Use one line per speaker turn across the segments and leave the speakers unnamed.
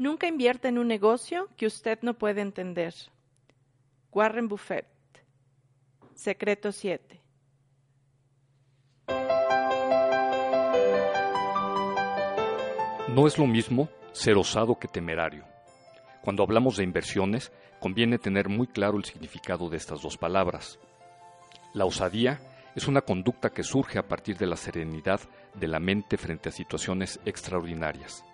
Nunca invierta en un negocio que usted no puede entender. Warren Buffett. Secreto 7.
No es lo mismo ser osado que temerario. Cuando hablamos de inversiones, conviene tener muy claro el significado de estas dos palabras. La osadía es una conducta que surge a partir de la serenidad de la mente frente a situaciones extraordinarias.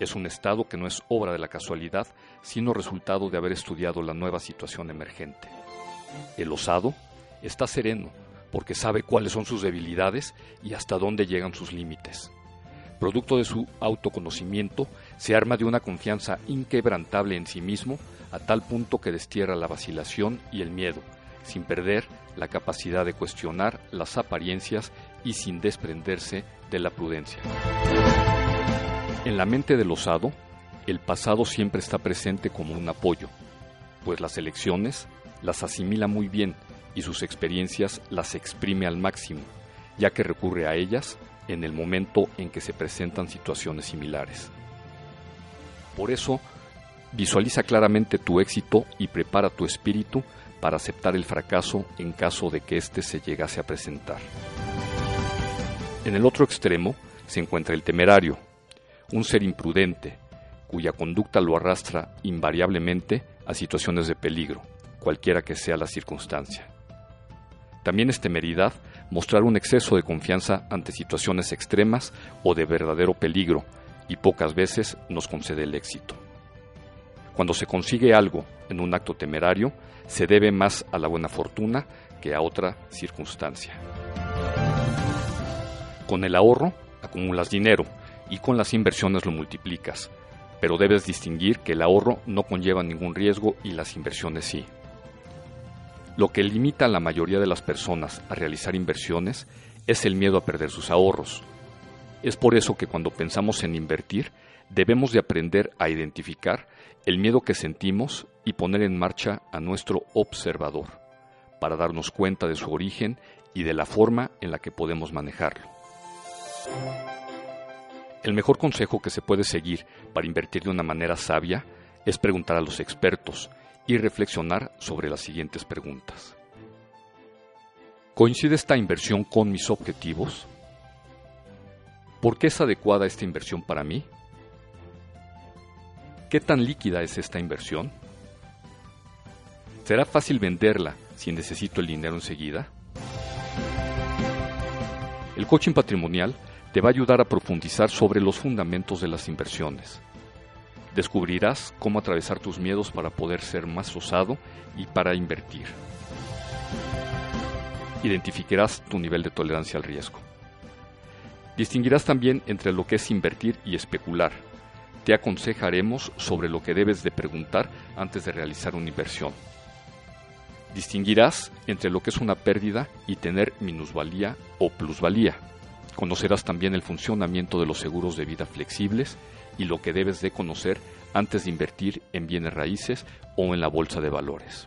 Es un estado que no es obra de la casualidad, sino resultado de haber estudiado la nueva situación emergente. El osado está sereno porque sabe cuáles son sus debilidades y hasta dónde llegan sus límites producto de su autoconocimiento, se arma de una confianza inquebrantable en sí mismo, a tal punto que destierra la vacilación y el miedo, sin perder la capacidad de cuestionar las apariencias y sin desprenderse de la prudencia. En la mente del osado, el pasado siempre está presente como un apoyo, pues las elecciones las asimila muy bien y sus experiencias las exprime al máximo, ya que recurre a ellas en el momento en que se presentan situaciones similares. Por eso, visualiza claramente tu éxito y prepara tu espíritu para aceptar el fracaso en caso de que éste se llegase a presentar. En el otro extremo se encuentra el temerario, un ser imprudente, cuya conducta lo arrastra invariablemente a situaciones de peligro, cualquiera que sea la circunstancia. También es temeridad mostrar un exceso de confianza ante situaciones extremas o de verdadero peligro, y pocas veces nos concede el éxito. Cuando se consigue algo en un acto temerario, se debe más a la buena fortuna que a otra circunstancia. Con el ahorro acumulas dinero y con las inversiones lo multiplicas, pero debes distinguir que el ahorro no conlleva ningún riesgo y las inversiones sí. Lo que limita a la mayoría de las personas a realizar inversiones es el miedo a perder sus ahorros. Es por eso que cuando pensamos en invertir, debemos de aprender a identificar el miedo que sentimos y poner en marcha a nuestro observador, para darnos cuenta de su origen y de la forma en la que podemos manejarlo. El mejor consejo que se puede seguir para invertir de una manera sabia es preguntar a los expertos y reflexionar sobre las siguientes preguntas. ¿Coincide esta inversión con mis objetivos? ¿Por qué es adecuada esta inversión para mí? ¿Qué tan líquida es esta inversión? ¿Será fácil venderla si necesito el dinero enseguida? El coaching patrimonial te va a ayudar a profundizar sobre los fundamentos de las inversiones Descubrirás cómo atravesar tus miedos para poder ser más osado y para invertir. Identificarás tu nivel de tolerancia al riesgo. Distinguirás también entre lo que es invertir y especular. Te aconsejaremos sobre lo que debes de preguntar antes de realizar una inversión. Distinguirás entre lo que es una pérdida y tener minusvalía o plusvalía. Conocerás también el funcionamiento de los seguros de vida flexibles y lo que debes de conocer antes de invertir en bienes raíces o en la bolsa de valores.